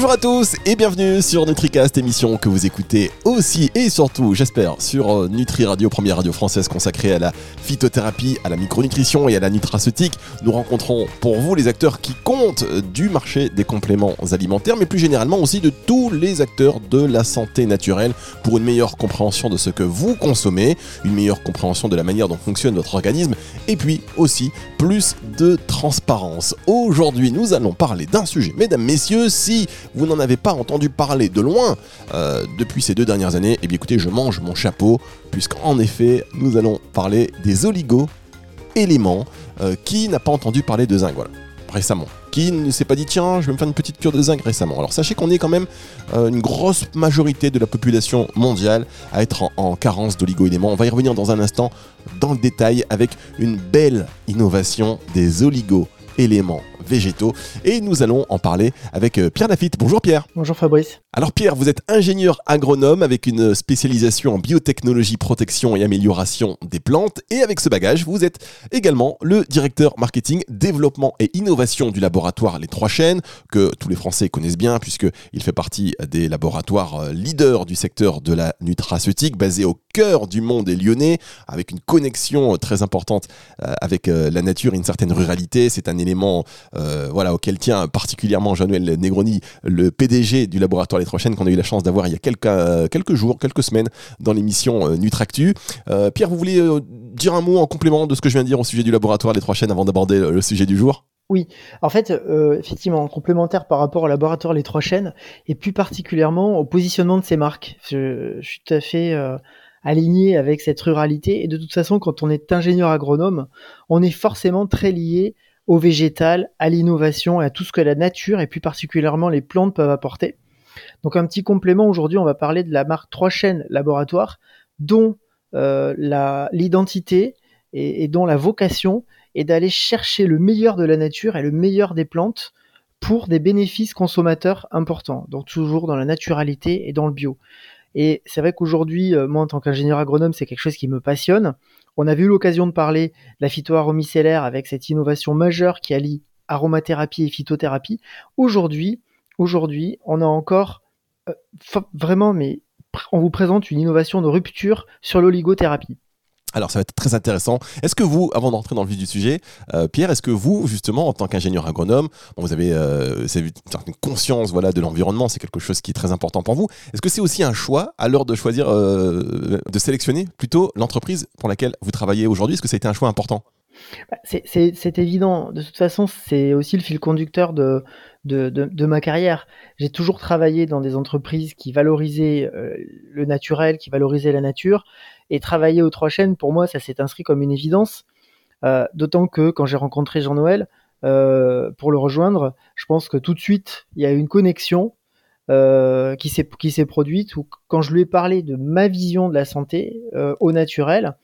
Bonjour à tous et bienvenue sur NutriCast, émission que vous écoutez aussi et surtout, j'espère, sur euh, Nutri Radio, première radio française consacrée à la phytothérapie, à la micronutrition et à la nutraceutique. Nous rencontrons pour vous les acteurs qui comptent du marché des compléments alimentaires, mais plus généralement aussi de tous les acteurs de la santé naturelle pour une meilleure compréhension de ce que vous consommez, une meilleure compréhension de la manière dont fonctionne votre organisme et puis aussi plus de transparence. Aujourd'hui, nous allons parler d'un sujet, mesdames, messieurs, si vous n'en avez pas entendu parler de loin euh, depuis ces deux dernières années, eh bien écoutez, je mange mon chapeau, puisqu'en effet, nous allons parler des oligo-éléments. Euh, qui n'a pas entendu parler de zinc voilà, récemment qui ne s'est pas dit tiens, je vais me faire une petite cure de zinc récemment. Alors sachez qu'on est quand même euh, une grosse majorité de la population mondiale à être en, en carence d'oligo-éléments. On va y revenir dans un instant dans le détail avec une belle innovation des oligo-éléments végétaux. Et nous allons en parler avec euh, Pierre Lafitte. Bonjour Pierre. Bonjour Fabrice. Alors Pierre, vous êtes ingénieur agronome avec une spécialisation en biotechnologie, protection et amélioration des plantes. Et avec ce bagage, vous êtes également le directeur marketing, développement et innovation du laboratoire Les Trois Chaînes, que tous les Français connaissent bien puisqu'il fait partie des laboratoires euh, leaders du secteur de la nutraceutique, basé au cœur du monde et lyonnais, avec une connexion euh, très importante avec la nature et une certaine ruralité. C'est un élément euh, voilà, auquel tient particulièrement Jean-Noël Negroni, le PDG du laboratoire Les Trois Chaînes, qu'on a eu la chance d'avoir il y a quelques, euh, jours, quelques semaines dans l'émission euh, Nutractu. Pierre, vous voulez dire un mot en complément de ce que je viens de dire au sujet du laboratoire Les Trois Chaînes avant d'aborder le sujet du jour? Oui, en fait, effectivement, complémentaire par rapport au laboratoire Les Trois Chaînes, et plus particulièrement au positionnement de ces marques. Je suis tout à fait aligné avec cette ruralité, et de toute façon, quand on est ingénieur agronome, on est forcément très lié au végétal, à l'innovation et à tout ce que la nature et plus particulièrement les plantes peuvent apporter. Donc un petit complément, aujourd'hui on va parler de la marque Trois Chaînes Laboratoire, dont euh, l'identité et, et, dont la vocation est d'aller chercher le meilleur de la nature et le meilleur des plantes pour des bénéfices consommateurs importants, donc toujours dans la naturalité et dans le bio. Et c'est vrai qu'aujourd'hui, euh, moi en tant qu'ingénieur agronome, c'est quelque chose qui me passionne. On a eu l'occasion de parler de la phytoaromicellaire avec cette innovation majeure qui allie aromathérapie et phytothérapie. Aujourd'hui, aujourd'hui, on a encore euh, vraiment, mais on vous présente une innovation de rupture sur l'oligothérapie. Alors ça va être très intéressant. Est-ce que vous, avant d'entrer dans le vif du sujet, euh, Pierre, est-ce que vous, justement, en tant qu'ingénieur agronome, vous avez euh, une conscience de l'environnement, c'est quelque chose qui est très important pour vous. Est-ce que c'est aussi un choix à l'heure de choisir, euh, de sélectionner plutôt l'entreprise pour laquelle vous travaillez aujourd'hui? Est-ce que ça a été un choix important? C'est évident. De toute façon, c'est aussi le fil conducteur de, ma carrière. J'ai toujours travaillé dans des entreprises qui valorisaient le naturel, qui valorisaient la nature. Et travailler aux trois chaînes, pour moi, ça s'est inscrit comme une évidence. Euh, d'autant que quand j'ai rencontré Jean-Noël euh, pour le rejoindre, je pense que tout de suite, il y a eu une connexion euh, qui s'est produite où quand je lui ai parlé de ma vision de la santé au naturel,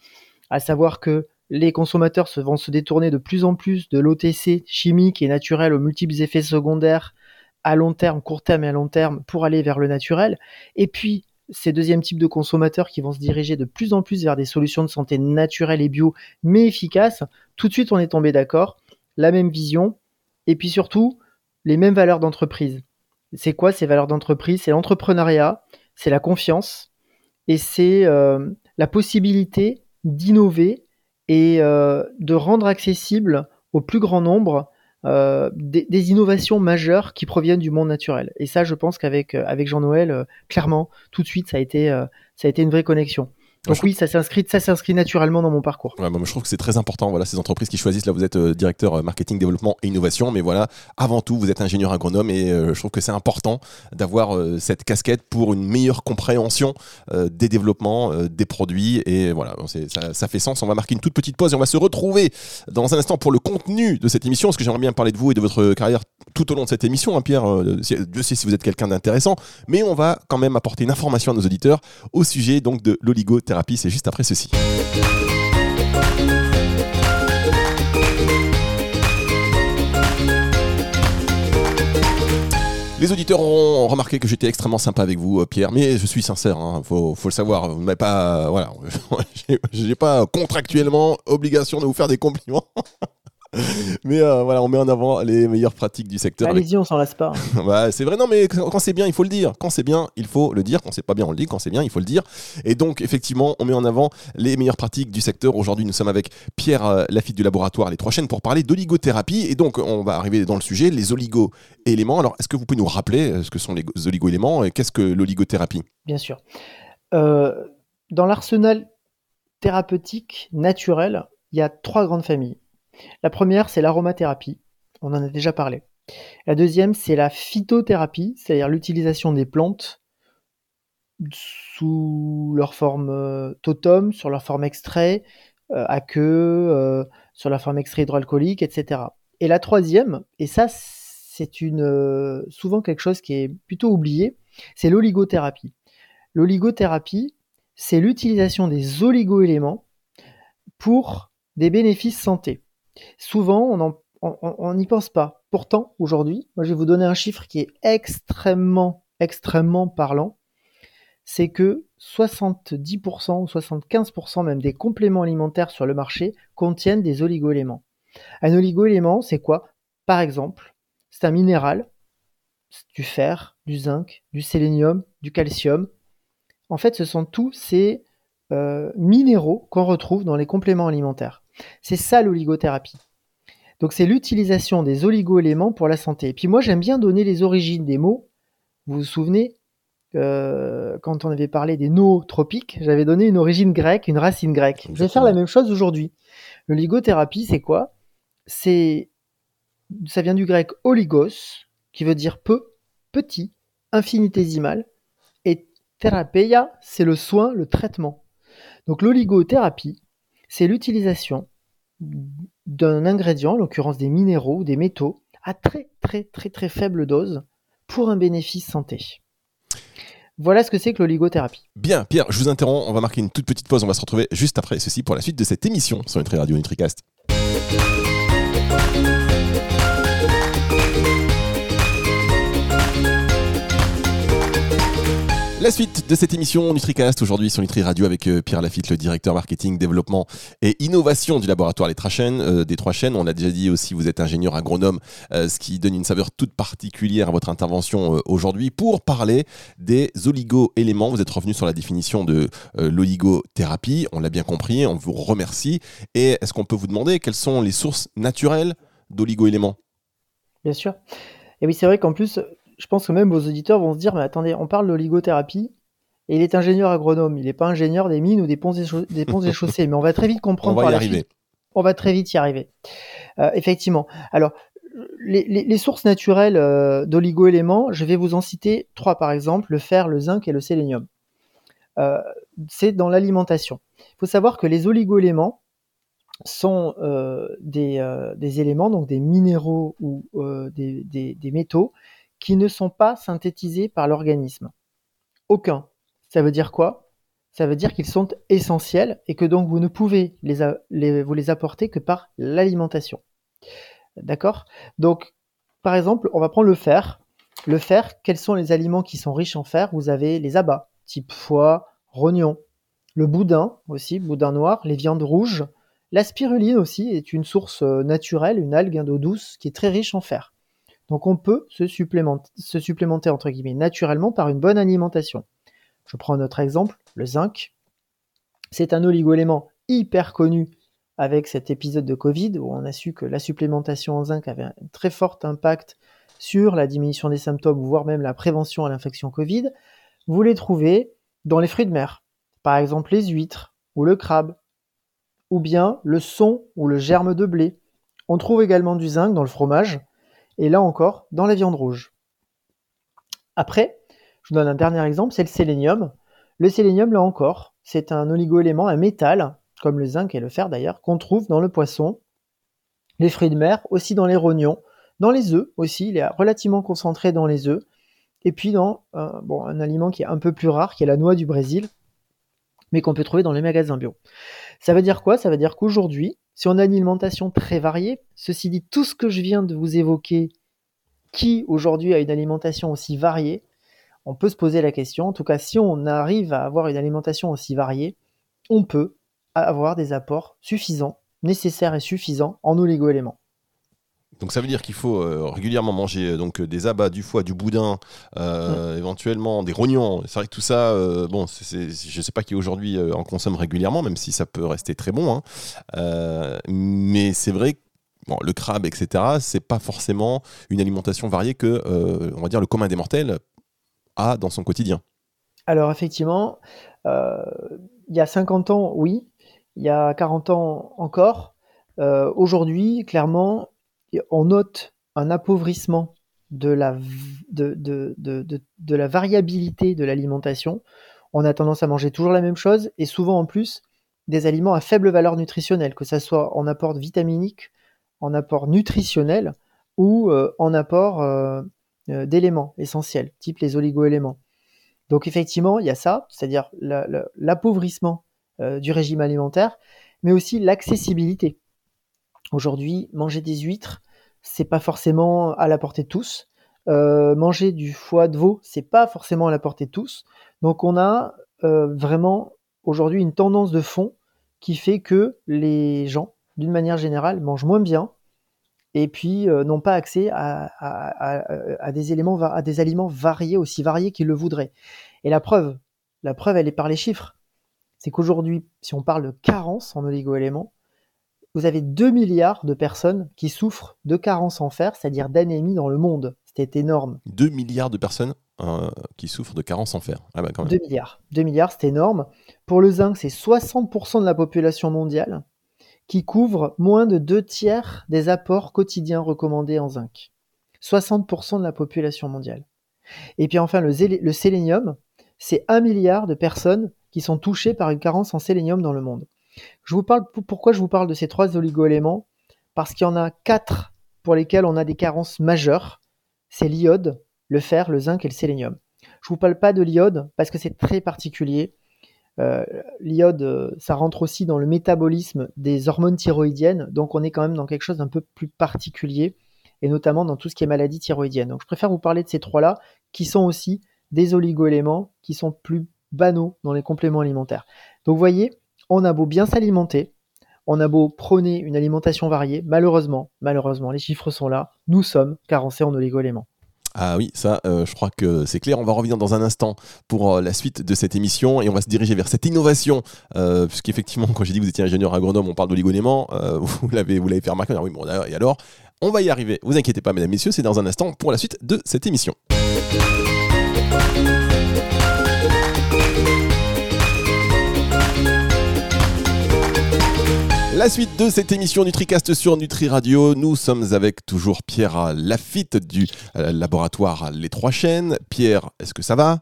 à savoir que les consommateurs vont se détourner de plus en plus de l'OTC chimique et naturel aux multiples effets secondaires à long terme, court terme et à long terme pour aller vers le naturel. Et puis, ces deuxièmes types de consommateurs qui vont se diriger de plus en plus vers des solutions de santé naturelles et bio, mais efficaces, tout de suite on est tombé d'accord, la même vision, et puis surtout les mêmes valeurs d'entreprise. C'est quoi ces valeurs d'entreprise? C'est l'entrepreneuriat, c'est la confiance, et c'est euh, la possibilité d'innover et euh, de rendre accessible au plus grand nombre euh, des, innovations majeures qui proviennent du monde naturel. Et ça, je pense qu'avec euh, avec Jean-Noël, clairement, tout de suite, ça a été, ça a été une vraie connexion. Donc oui, ça s'inscrit, ça s'inscrit naturellement dans mon parcours. Ouais, moi, je trouve que c'est très important. Voilà, ces entreprises qui choisissent. Là, vous êtes directeur marketing, développement et innovation, mais voilà, avant tout, vous êtes ingénieur agronome et je trouve que c'est important d'avoir cette casquette pour une meilleure compréhension des développements, des produits et voilà, ça, ça, fait sens. On va marquer une toute petite pause et on va se retrouver dans un instant pour le contenu de cette émission, parce que j'aimerais bien parler de vous et de votre carrière tout au long de cette émission, hein, Pierre. Dieu sait si vous êtes quelqu'un d'intéressant, mais on va quand même apporter une information à nos auditeurs au sujet donc de l'oligothérapie c'est juste après ceci. Les auditeurs ont remarqué que j'étais extrêmement sympa avec vous, euh, Pierre, mais je suis sincère, hein, faut, le savoir. Vous n'avez pas, voilà, j'ai pas contractuellement obligation de vous faire des compliments. mais euh, voilà, on met en avant les meilleures pratiques du secteur. Allez-y, on s'en lasse pas. bah, c'est vrai, non, mais quand c'est bien, il faut le dire. Quand c'est bien, il faut le dire. Quand c'est pas bien, on le dit. Quand c'est bien, il faut le dire. Et donc, effectivement, on met en avant les meilleures pratiques du secteur. Aujourd'hui, nous sommes avec Pierre euh, Lafitte du laboratoire Les Trois Chaînes pour parler d'oligothérapie. Et donc, on va arriver dans le sujet, les oligo-éléments. Alors, est-ce que vous pouvez nous rappeler euh, ce que sont les oligo-éléments et qu'est-ce que l'oligothérapie? Bien sûr. dans l'arsenal thérapeutique naturel, il y a trois grandes familles. La première, c'est l'aromathérapie. On en a déjà parlé. La deuxième, c'est la phytothérapie, c'est-à-dire l'utilisation des plantes sous leur forme euh, totem, sur leur forme extrait, euh, à queue, euh, sur la forme extrait hydroalcoolique, etc. Et la troisième, et ça c'est une souvent quelque chose qui est plutôt oublié, c'est l'oligothérapie. L'oligothérapie, c'est l'utilisation des oligoéléments pour des bénéfices santé. Souvent, on n'y pense pas. Pourtant, aujourd'hui, moi, je vais vous donner un chiffre qui est extrêmement, extrêmement parlant. C'est que 70% ou 75% même des compléments alimentaires sur le marché contiennent des oligoéléments. Un oligoélément, c'est quoi? Par exemple, c'est un minéral, du fer, du zinc, du sélénium, du calcium. En fait, ce sont tous ces euh, minéraux qu'on retrouve dans les compléments alimentaires. C'est ça l'oligothérapie. Donc c'est l'utilisation des oligoéléments pour la santé. Et puis moi j'aime bien donner les origines des mots. Vous vous souvenez euh, quand on avait parlé des nootropiques, j'avais donné une origine grecque, une racine grecque. Je vais faire la même chose aujourd'hui. L'oligothérapie, c'est quoi? C'est ça vient du grec oligos, qui veut dire peu, petit, infinitésimal, et therapeia, c'est le soin, le traitement. Donc l'oligothérapie, c'est l'utilisation d'un ingrédient, en l'occurrence des minéraux ou des métaux, à très très très très faible dose pour un bénéfice santé. Voilà ce que c'est que l'oligothérapie. Bien, Pierre, je vous interromps, on va marquer une toute petite pause, on va se retrouver juste après ceci pour la suite de cette émission sur Nutri Radio NutriCast. La suite de cette émission NutriCast aujourd'hui sur Nutri Radio avec euh, Pierre Lafitte, le directeur marketing, développement et innovation du laboratoire Les euh, des Trois Chaînes. On l'a déjà dit aussi, vous êtes ingénieur agronome, euh, ce qui donne une saveur toute particulière à votre intervention aujourd'hui pour parler des oligo-éléments. Vous êtes revenu sur la définition de l'oligothérapie. On l'a bien compris, on vous remercie. Et est-ce qu'on peut vous demander quelles sont les sources naturelles d'oligo-éléments? Bien sûr. Et oui, c'est vrai qu'en plus, je pense que même vos auditeurs vont se dire, mais attendez, on parle d'oligothérapie, et il est ingénieur agronome, il n'est pas ingénieur des mines ou des ponts et, des ponts et chaussées, mais on va très vite comprendre on va y arriver. On va très vite y arriver. Euh, effectivement. Alors, les, sources naturelles euh, d'oligo-éléments, je vais vous en citer trois par exemple, le fer, le zinc et le sélénium. Euh, c'est dans l'alimentation. Il faut savoir que les oligo-éléments sont des, éléments, donc des minéraux ou des, des, métaux, qui ne sont pas synthétisés par l'organisme. Aucun. Ça veut dire quoi? Ça veut dire qu'ils sont essentiels et que donc vous ne pouvez les, vous les apporter que par l'alimentation. D'accord? Donc, par exemple, on va prendre le fer. Le fer, quels sont les aliments qui sont riches en fer? Vous avez les abats, type foie, rognon, le boudin aussi, boudin noir, les viandes rouges. La spiruline aussi est une source euh, naturelle, une algue d'eau douce qui est très riche en fer. Donc on peut se supplémenter, entre guillemets naturellement par une bonne alimentation. Je prends notre exemple, le zinc. C'est un oligoélément hyper connu avec cet épisode de Covid où on a su que la supplémentation en zinc avait un très fort impact sur la diminution des symptômes, voire même la prévention à l'infection Covid. Vous les trouvez dans les fruits de mer, par exemple les huîtres ou le crabe, ou bien le son ou le germe de blé. On trouve également du zinc dans le fromage, et là encore, dans la viande rouge. Après, je vous donne un dernier exemple, c'est le sélénium. Le sélénium, là encore, c'est un oligoélément, un métal, comme le zinc et le fer d'ailleurs, qu'on trouve dans le poisson, les fruits de mer, aussi dans les rognons, dans les œufs aussi, il est relativement concentré dans les œufs, et puis dans bon, un aliment qui est un peu plus rare, qui est la noix du Brésil, mais qu'on peut trouver dans les magasins bio. Ça veut dire quoi? Ça veut dire qu'aujourd'hui, si on a une alimentation très variée, ceci dit, tout ce que je viens de vous évoquer, qui aujourd'hui a une alimentation aussi variée, on peut se poser la question. En tout cas, si on arrive à avoir une alimentation aussi variée, on peut avoir des apports suffisants nécessaire et suffisant en oligo-éléments. Donc ça veut dire qu'il faut euh, régulièrement manger euh, donc des abats, du foie, du boudin, euh, éventuellement des rognons. C'est vrai que tout ça, bon, je ne sais pas qui aujourd'hui en consomme régulièrement, même si ça peut rester très bon. Hein. mais c'est vrai que le crabe, etc., c'est pas forcément une alimentation variée que, on va dire, le commun des mortels a dans son quotidien. Alors effectivement, il y a 50 ans, oui. Il y a 40 ans encore. Aujourd'hui, clairement, on note un appauvrissement de la, variabilité de l'alimentation. On a tendance à manger toujours la même chose et souvent en plus des aliments à faible valeur nutritionnelle, que ce soit en apport vitaminique, en apport nutritionnel ou euh, en apport euh, euh, d'éléments essentiels, type les oligoéléments. Donc effectivement, il y a ça, c'est-à-dire l'appauvrissement du régime alimentaire, mais aussi l'accessibilité. Aujourd'hui, manger des huîtres, c'est pas forcément à la portée de tous. Euh, manger du foie de veau, c'est pas forcément à la portée de tous. Donc on a euh, vraiment aujourd'hui une tendance de fond qui fait que les gens, d'une manière générale, mangent moins bien et puis euh, n'ont pas accès à, des éléments, à des aliments variés, aussi variés qu'ils le voudraient. Et la preuve, la preuve, elle est par les chiffres. C'est qu'aujourd'hui, si on parle de carence en oligoéléments, vous avez 2 milliards de personnes qui souffrent de carence en fer, c'est-à-dire d'anémie dans le monde. C'était énorme. 2 milliards de personnes euh, qui souffrent de carence en fer. Ah bah, quand même. 2 milliards. 2 milliards, c'est énorme. Pour le zinc, c'est 60% de la population mondiale qui couvre moins de 2 tiers des apports quotidiens recommandés en zinc. 60% de la population mondiale. Et puis enfin, le, le sélénium, c'est 1 milliard de personnes qui sont touchées par une carence en sélénium dans le monde. Je vous parle, pourquoi je vous parle de ces trois oligoéléments? Parce qu'il y en a quatre pour lesquels on a des carences majeures. C'est l'iode, le fer, le zinc et le sélénium. Je vous parle pas de l'iode parce que c'est très particulier. Euh, l'iode, euh, ça rentre aussi dans le métabolisme des hormones thyroïdiennes, donc on est quand même dans quelque chose d'un peu plus particulier, et notamment dans tout ce qui est maladie thyroïdienne. Donc je préfère vous parler de ces trois-là, qui sont aussi des oligoéléments qui sont plus banaux dans les compléments alimentaires. Donc vous voyez, on a beau bien s'alimenter, on a beau prôner une alimentation variée, malheureusement, malheureusement, les chiffres sont là, nous sommes carencés en oligo-éléments. Ah oui, ça, euh, je crois que c'est clair. On va revenir dans un instant pour euh, la suite de cette émission et on va se diriger vers cette innovation. Euh, puisqu'effectivement, quand j'ai dit que vous étiez ingénieur agronome, on parle d'oligo-éléments. vous l'avez, vous l'avez fait remarquer. Ah oui, bon, et alors, on va y arriver. Vous inquiétez pas, mesdames, messieurs, c'est dans un instant pour la suite de cette émission. La suite de cette émission NutriCast sur Nutri Radio, nous sommes avec toujours Pierre Lafitte du euh, laboratoire Les Trois Chaînes. Pierre, est-ce que ça va?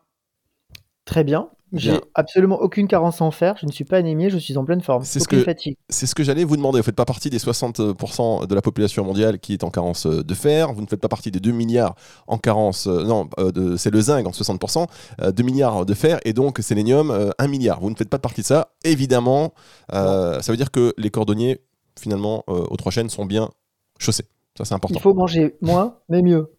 Très bien. J'ai absolument aucune carence en fer, je ne suis pas anémié, je suis en pleine forme. C'est ce que, C'est ce que j'allais vous demander. Vous ne faites pas partie des 60% de la population mondiale qui est en carence euh, de fer. Vous ne faites pas partie des 2 milliards en carence. Euh, non, euh, c'est le zinc en 60%, 2 milliards de fer et donc sélénium 1 milliard. Vous ne faites pas partie de ça. Évidemment, ça veut dire que les cordonniers, finalement, aux trois chaînes sont bien chaussés. Ça, c'est important. Il faut manger moins, mais mieux.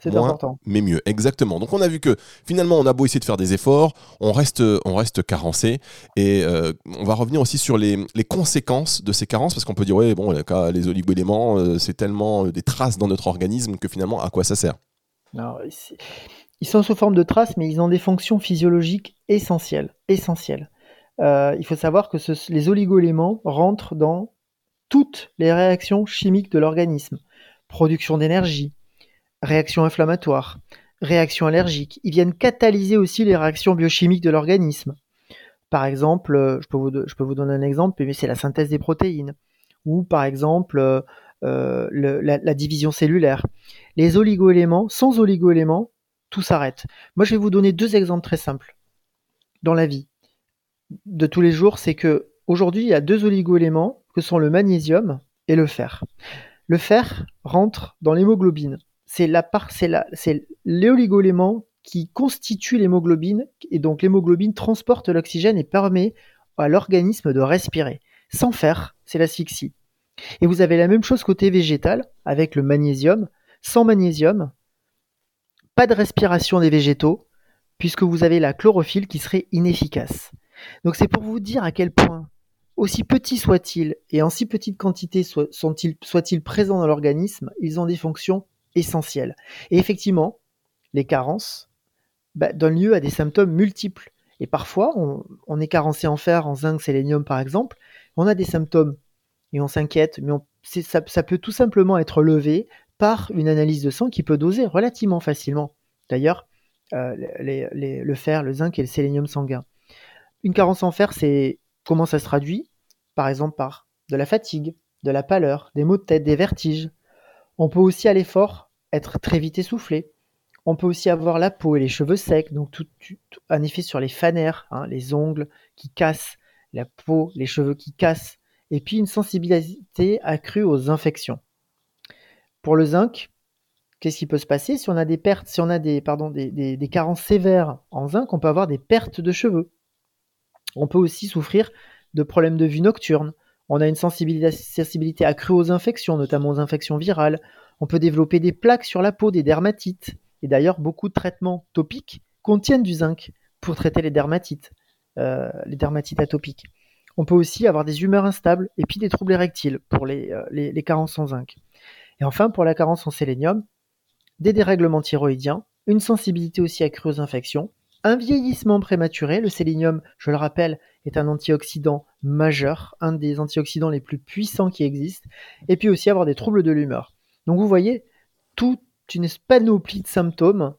C'est important. Mais mieux, exactement. Donc on a vu que finalement on a beau essayer de faire des efforts, on reste, on reste carencé. Et euh, on va revenir aussi sur les, conséquences de ces carences, parce qu'on peut dire, ouais, bon, les oligo-éléments, euh, c'est tellement euh, des traces dans notre organisme que finalement, à quoi ça sert? Ils sont sous forme de traces, mais ils ont des fonctions physiologiques essentielles. essentielles. il faut savoir que les oligo-éléments rentrent dans toutes les réactions chimiques de l'organisme. Production d'énergie, réaction inflammatoire, réaction allergique. Ils viennent catalyser aussi les réactions biochimiques de l'organisme. Par exemple, euh, je peux, vous, donner un exemple, mais c'est la synthèse des protéines. Ou par exemple, euh, euh, la, division cellulaire. Les oligoéléments, sans oligoéléments, tout s'arrête. Moi, je vais vous donner deux exemples très simples dans la vie de tous les jours. C'est que aujourd'hui, il y a deux oligoéléments que sont le magnésium et le fer. Le fer rentre dans l'hémoglobine c'est la part, c'est la, qui constitue l'hémoglobine, et donc l'hémoglobine transporte l'oxygène et permet à l'organisme de respirer. Sans fer, c'est l'asphyxie. Et vous avez la même chose côté végétal avec le magnésium. Sans magnésium, pas de respiration des végétaux, puisque vous avez la chlorophylle qui serait inefficace. Donc c'est pour vous dire à quel point aussi petits soient-ils et en si petite quantité soient-ils présents dans l'organisme, ils ont des fonctions essentielles. Et effectivement, les carences bah, donnent lieu à des symptômes multiples. Et parfois, on, est carencé en fer, en zinc, sélénium par exemple, on a des symptômes et on s'inquiète, mais ça, peut tout simplement être levé par une analyse de sang qui peut doser relativement facilement. D'ailleurs, euh, le fer, le zinc et le sélénium sanguin. Une carence en fer, c'est comment ça se traduit? Par exemple par de la fatigue, de la pâleur, des maux de tête, des vertiges. On peut aussi à l'effort être très vite essoufflé. On peut aussi avoir la peau et les cheveux secs, donc tout, un effet sur les fanères, hein, les ongles qui cassent, la peau, les cheveux qui cassent, et puis une sensibilité accrue aux infections. Pour le zinc, qu'est-ce qui peut se passer? Si on a des pertes, si on a des, des carences sévères en zinc, on peut avoir des pertes de cheveux. On peut aussi souffrir de problèmes de vue nocturne. On a une sensibilité accrue aux infections, notamment aux infections virales. On peut développer des plaques sur la peau, des dermatites. Et d'ailleurs, beaucoup de traitements topiques contiennent du zinc pour traiter les dermatites, euh, les dermatites atopiques. On peut aussi avoir des humeurs instables et puis des troubles érectiles pour euh, les carences en zinc. Et enfin, pour la carence en sélénium, des dérèglements thyroïdiens, une sensibilité aussi accrue aux infections, un vieillissement prématuré, le sélénium, je le rappelle, est un antioxydant majeur, un des antioxydants les plus puissants qui existent, et puis aussi avoir des troubles de l'humeur. Donc vous voyez, toute une panoplie de symptômes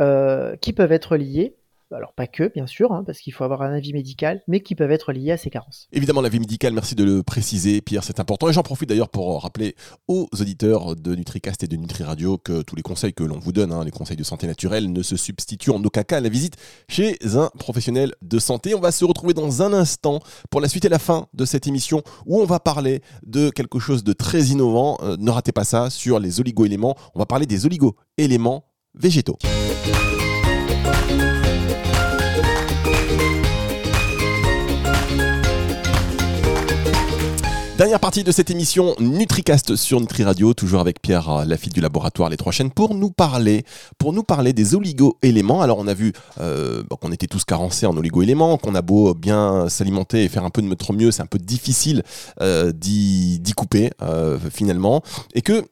euh, qui peuvent être liés alors pas que, bien sûr, hein, parce qu'il faut avoir un avis médical, mais qui peuvent être liés à ces carences. Évidemment, l'avis médical, merci de le préciser, Pierre, c'est important. Et j'en profite d'ailleurs pour rappeler aux auditeurs de NutriCast et de NutriRadio que tous les conseils que l'on vous donne, hein, les conseils de santé naturelle, ne se substituent en aucun cas à la visite chez un professionnel de santé. On va se retrouver dans un instant pour la suite et la fin de cette émission où on va parler de quelque chose de très innovant. Euh, ne ratez pas ça sur les oligo-éléments. On va parler des oligo-éléments végétaux. Dernière partie de cette émission NutriCast sur Nutri Radio, toujours avec Pierre euh, Lafitte du laboratoire Les Trois Chaînes pour nous parler, pour nous parler des oligo-éléments. Alors on a vu euh, qu'on était tous carencés en oligo-éléments, qu'on a beau bien s'alimenter et faire un peu de notre mieux, c'est un peu difficile euh, d'y couper finalement, et que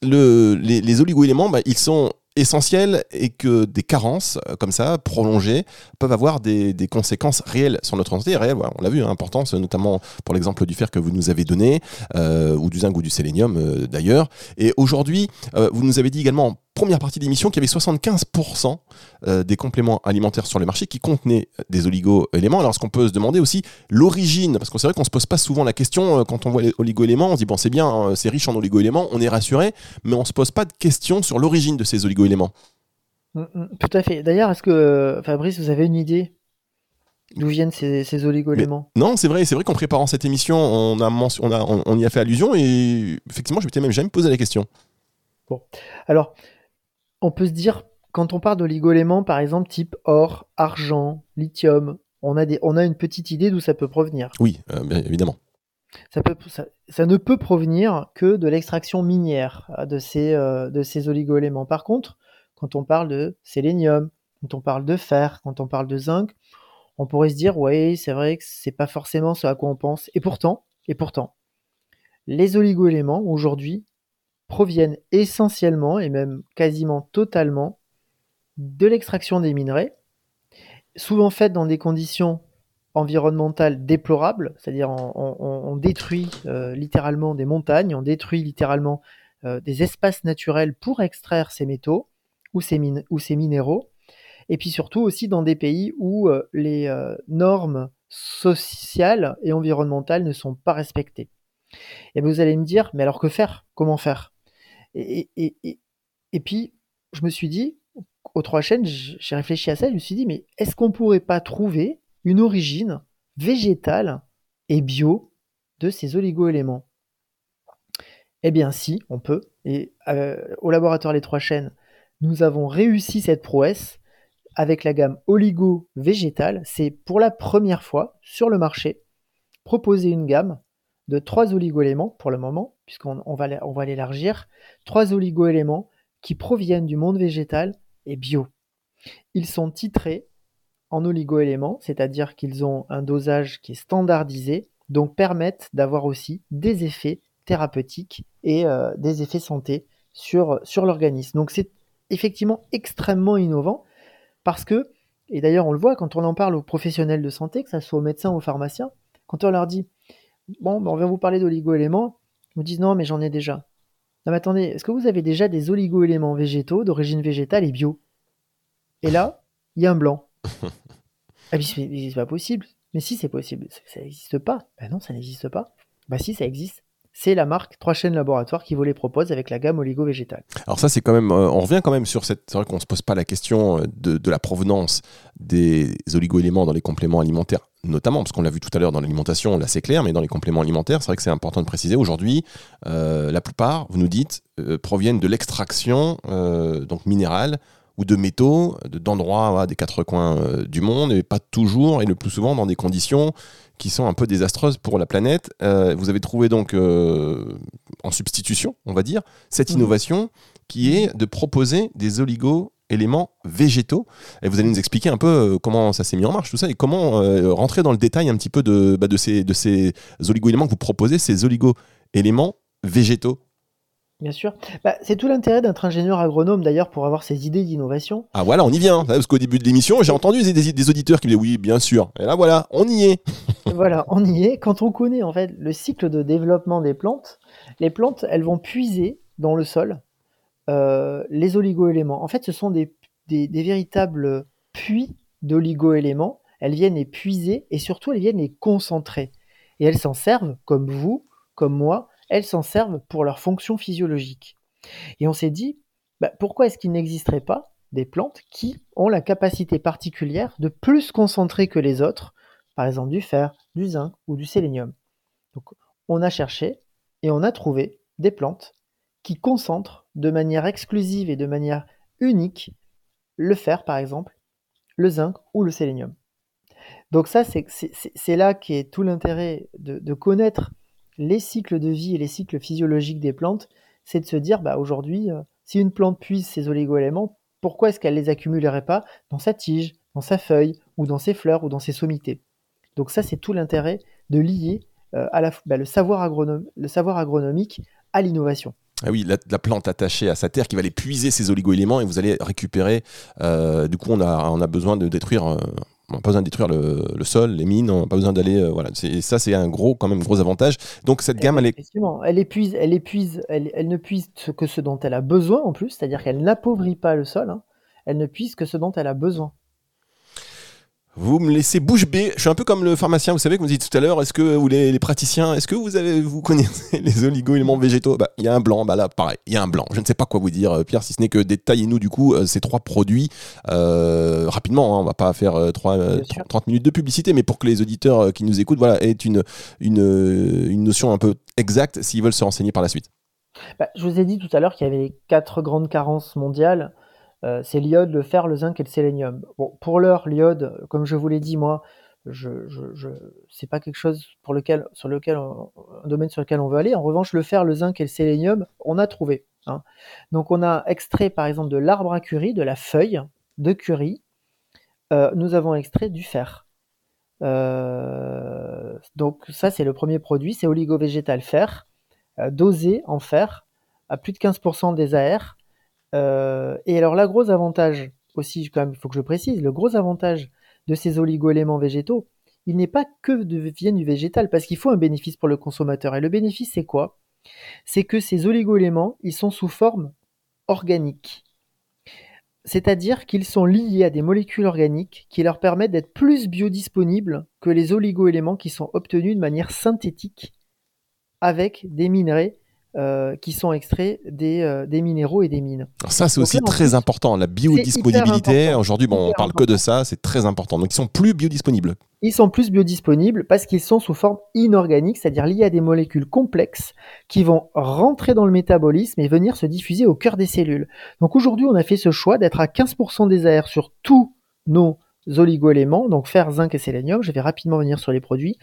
le, les, les oligo-éléments, bah, ils sont essentiel et que des carences euh, comme ça, prolongées, peuvent avoir des, conséquences réelles sur notre santé. Réelles, on l'a vu, hein, importance, notamment pour l'exemple du fer que vous nous avez donné, euh, ou du zinc ou du sélénium euh, d'ailleurs. Et aujourd'hui, vous nous avez dit également première partie d'émission qu'il y avait 75% euh, des compléments alimentaires sur le marché qui contenaient des oligo-éléments. Alors, ce qu'on peut se demander aussi, l'origine, parce que c'est vrai qu'on se pose pas souvent la question euh, quand on voit les oligo-éléments, on se dit, bon, c'est bien, hein, c'est riche en oligo-éléments, on est rassuré, mais on se pose pas de question sur l'origine de ces oligo-éléments. Mm, mm, tout à fait. D'ailleurs, est-ce que, Fabrice, vous avez une idée D'où viennent ces, ces oligo-éléments? Non, c'est vrai, c'est vrai qu'en préparant cette émission, on, a, on, a on, y a fait allusion et effectivement, je m'étais même jamais posé la question. Bon, alors, on peut se dire, quand on parle d'oligo-éléments, par exemple, type or, argent, lithium, on a, des, on a une petite idée d'où ça peut provenir. Oui, euh, bien évidemment. Ça, peut, ça, ne peut provenir que de l'extraction minière euh, de ces, euh, de ces oligo-éléments. Par contre, quand on parle de sélénium, quand on parle de fer, quand on parle de zinc, on pourrait se dire, oui, c'est vrai que c'est pas forcément ce à quoi on pense. Et pourtant, et pourtant, les oligo-éléments aujourd'hui proviennent essentiellement et même quasiment totalement de l'extraction des minerais, souvent faite dans des conditions environnementales déplorables, c'est-à-dire on, détruit euh, littéralement des montagnes, on détruit littéralement euh, des espaces naturels pour extraire ces métaux ou ces, minéraux, et puis surtout aussi dans des pays où euh, les normes sociales et environnementales ne sont pas respectées. Et vous allez me dire, mais alors que faire? Comment faire? Et, puis, je me suis dit, aux trois chaînes, j'ai réfléchi à ça, je me suis dit, mais est-ce qu'on pourrait pas trouver une origine végétale et bio de ces oligo-éléments? Eh bien, si, on peut. Et euh, au laboratoire Les Trois Chaînes, nous avons réussi cette prouesse avec la gamme oligo-végétale. C'est pour la première fois sur le marché proposer une gamme de trois oligo-éléments pour le moment, puisqu'on on va, l'élargir, trois oligo-éléments qui proviennent du monde végétal et bio. Ils sont titrés en oligo-éléments, c'est-à-dire qu'ils ont un dosage qui est standardisé donc permettent d'avoir aussi des effets thérapeutiques et euh, des effets santé sur, sur l'organisme. Donc c'est effectivement extrêmement innovant parce que, et d'ailleurs on le voit quand on en parle aux professionnels de santé, que ce soit aux médecins ou aux pharmaciens, quand on leur dit, bon, ben, on vient vous parler d'oligo-éléments, vous disent non mais j'en ai déjà. Non mais attendez, est-ce que vous avez déjà des oligo-éléments végétaux d'origine végétale et bio? Et là, il y a un blanc. ah mais c'est pas possible. Mais si c'est possible, ça n'existe pas. Ben non, ça n'existe pas. Bah si, ça existe c'est la marque Trois chaînes laboratoires qui vous les propose avec la gamme oligo-végétale. Alors ça, c'est quand même, euh, on revient quand même sur cette, c'est vrai qu'on se pose pas la question euh, de, la provenance des oligo-éléments dans les compléments alimentaires, notamment parce qu'on l'a vu tout à l'heure dans l'alimentation, là c'est clair, mais dans les compléments alimentaires, c'est vrai que c'est important de préciser. Aujourd'hui, euh, la plupart, vous nous dites, proviennent de l'extraction donc minérale ou de métaux d'endroits des quatre coins du monde et pas toujours et le plus souvent dans des conditions qui sont un peu désastreuses pour la planète. Euh, vous avez trouvé donc euh, en substitution, on va dire, cette mhm. innovation qui est de proposer des oligo-éléments végétaux. Et vous allez nous expliquer un peu euh, comment ça s'est mis en marche, tout ça, et comment rentrer dans le détail un petit peu de, bah, de ces, de ces oligo-éléments que vous proposez, ces oligo-éléments végétaux. Bien sûr. Bah, c'est tout l'intérêt d'être ingénieur agronome d'ailleurs pour avoir ces idées d'innovation. Ah voilà, on y vient. Parce qu'au début de l'émission, j'ai entendu des, auditeurs qui me disaient oui, bien sûr. Et là voilà, on y est. voilà, on y est. Quand on connaît en fait le cycle de développement des plantes, les plantes, elles vont puiser dans le sol euh, les oligo-éléments. En fait, ce sont des, des véritables puits d'oligo-éléments. Elles viennent les puiser et surtout elles viennent les concentrer. Et elles s'en servent, comme vous, comme moi, elles s'en servent pour leur fonction physiologique. Et on s'est dit, bah, pourquoi est-ce qu'il n'existerait pas des plantes qui ont la capacité particulière de plus concentrer que les autres, par exemple du fer, du zinc ou du sélénium? Donc on a cherché et on a trouvé des plantes qui concentrent de manière exclusive et de manière unique le fer par exemple, le zinc ou le sélénium. Donc ça c'est là qu'est tout l'intérêt de connaître les cycles de vie et les cycles physiologiques des plantes, c'est de se dire, bah, aujourd'hui, euh, si une plante puise ses oligo-éléments, pourquoi est-ce qu'elle ne les accumulerait pas dans sa tige, dans sa feuille, ou dans ses fleurs, ou dans ses sommités? Donc ça, c'est tout l'intérêt de lier euh, bah, le, savoir agronomique à l'innovation. Ah oui, la, plante attachée à sa terre qui va aller puiser ses oligo-éléments et vous allez récupérer. Euh, du coup, on a besoin de détruire on n'a pas besoin de détruire le, sol, les mines, on n'a pas besoin d'aller. Euh, voilà, et ça, c'est un gros, quand même, gros avantage. Donc, cette gamme, elle est. Effectivement, elle épuise, elle épuise, elle, elle ne puise que ce dont elle a besoin en plus, c'est-à-dire qu'elle n'appauvrit pas le sol, hein. elle ne puise que ce dont elle a besoin. Vous me laissez bouche bée. Je suis un peu comme le pharmacien, vous savez, que vous dites tout à l'heure, est-ce que, ou les, praticiens, est-ce que vous avez, vous connaissez les oligo-éléments végétaux? Bah, il y a un blanc, bah là, pareil, il y a un blanc. Je ne sais pas quoi vous dire, euh, Pierre, si ce n'est que détaillez-nous, du coup, euh, ces trois produits, euh, rapidement, hein, on va pas faire 30 minutes de publicité, mais pour que les auditeurs qui nous écoutent, voilà, aient une, une, une notion un peu exacte s'ils veulent se renseigner par la suite. Bah, je vous ai dit tout à l'heure qu'il y avait quatre grandes carences mondiales. Euh, c'est l'iode, le fer, le zinc et le sélénium. Pour l'heure, l'iode, comme je vous l'ai dit, moi, je, pas quelque chose pour lequel, sur lequel, un domaine sur lequel on veut aller. En revanche, le fer, le zinc et le sélénium, on a trouvé. Hein. Donc, on a extrait, par exemple, de l'arbre à curie, de la feuille de curie. Euh, nous avons extrait du fer. Euh, donc, ça, c'est le premier produit, c'est oligo-végétal fer, dosé en fer à plus de 15% des AR euh, et alors, la gros avantage aussi, quand même, il faut que je précise, le gros avantage de ces oligo-éléments végétaux, il n'est pas que de viennent du végétal, parce qu'il faut un bénéfice pour le consommateur. Et le bénéfice, c'est quoi? C'est que ces oligo-éléments, ils sont sous forme organique. C'est-à-dire qu'ils sont liés à des molécules organiques qui leur permettent d'être plus biodisponibles que les oligo-éléments qui sont obtenus de manière synthétique avec des minerais euh, qui sont extraits des, euh, des, minéraux et des mines. Alors ça, c'est aussi très important. La biodisponibilité, aujourd'hui, bon, on parle que de ça, c'est très important. Donc, ils sont plus biodisponibles. Ils sont plus biodisponibles parce qu'ils sont sous forme inorganique, c'est-à-dire liés à des molécules complexes qui vont rentrer dans le métabolisme et venir se diffuser au cœur des cellules. Donc aujourd'hui, on a fait ce choix d'être à 15% des AR sur tous nos oligoéléments, donc fer, zinc et sélénium. Je vais rapidement venir sur les produits,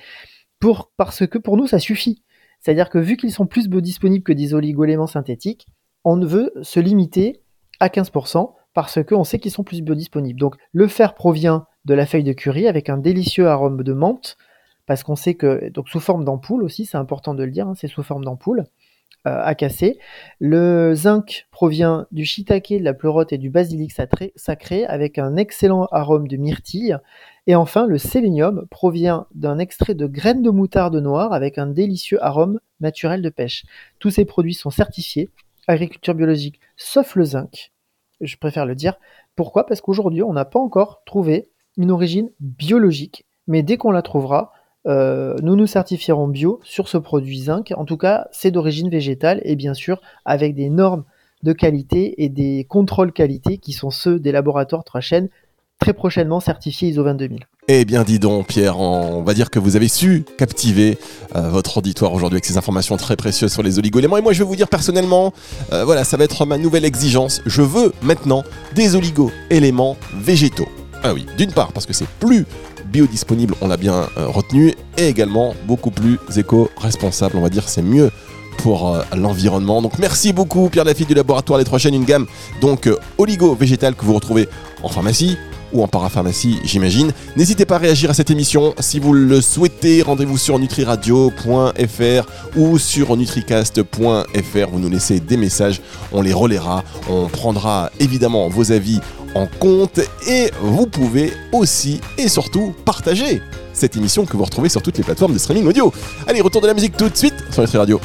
pour, parce que pour nous, ça suffit. C'est-à-dire que vu qu'ils sont plus biodisponibles que des oligoéléments synthétiques, on ne veut se limiter à 15% parce qu'on sait qu'ils sont plus biodisponibles. Donc le fer provient de la feuille de curry avec un délicieux arôme de menthe, parce qu'on sait que, donc sous forme d'ampoule aussi, c'est important de le dire, hein, c'est sous forme d'ampoule à casser. Le zinc provient du shiitake, de la pleurote et du basilic sacré, avec un excellent arôme de myrtille. Et enfin, le sélénium provient d'un extrait de graines de moutarde noire avec un délicieux arôme naturel de pêche. Tous ces produits sont certifiés agriculture biologique, sauf le zinc. Je préfère le dire. Pourquoi? Parce qu'aujourd'hui, on n'a pas encore trouvé une origine biologique. Mais dès qu'on la trouvera, euh, nous nous certifierons bio sur ce produit zinc. En tout cas, c'est d'origine végétale et bien sûr avec des normes de qualité et des contrôles qualité qui sont ceux des laboratoires trois chaînes très prochainement certifiés ISO 22000. Eh bien, dis donc, Pierre, on va dire que vous avez su captiver euh, votre auditoire aujourd'hui avec ces informations très précieuses sur les oligo-éléments. Et moi, je vais vous dire personnellement, euh, voilà, ça va être ma nouvelle exigence. Je veux maintenant des oligo-éléments végétaux. Ah oui, d'une part, parce que c'est plus biodisponible, on l'a bien euh, retenu, et également beaucoup plus éco-responsable, on va dire, c'est mieux pour euh, l'environnement. Donc merci beaucoup Pierre Lafitte du laboratoire Les Trois Chaînes, une gamme donc euh, oligo-végétale que vous retrouvez en pharmacie ou en parapharmacie, j'imagine. N'hésitez pas à réagir à cette émission si vous le souhaitez. Rendez-vous sur nutriradio.fr ou sur nutricast.fr. Vous nous laissez des messages, on les relaiera. On prendra évidemment vos avis en compte et vous pouvez aussi et surtout partager cette émission que vous retrouvez sur toutes les plateformes de streaming audio. Allez, retour de la musique tout de suite sur Nutri Radio.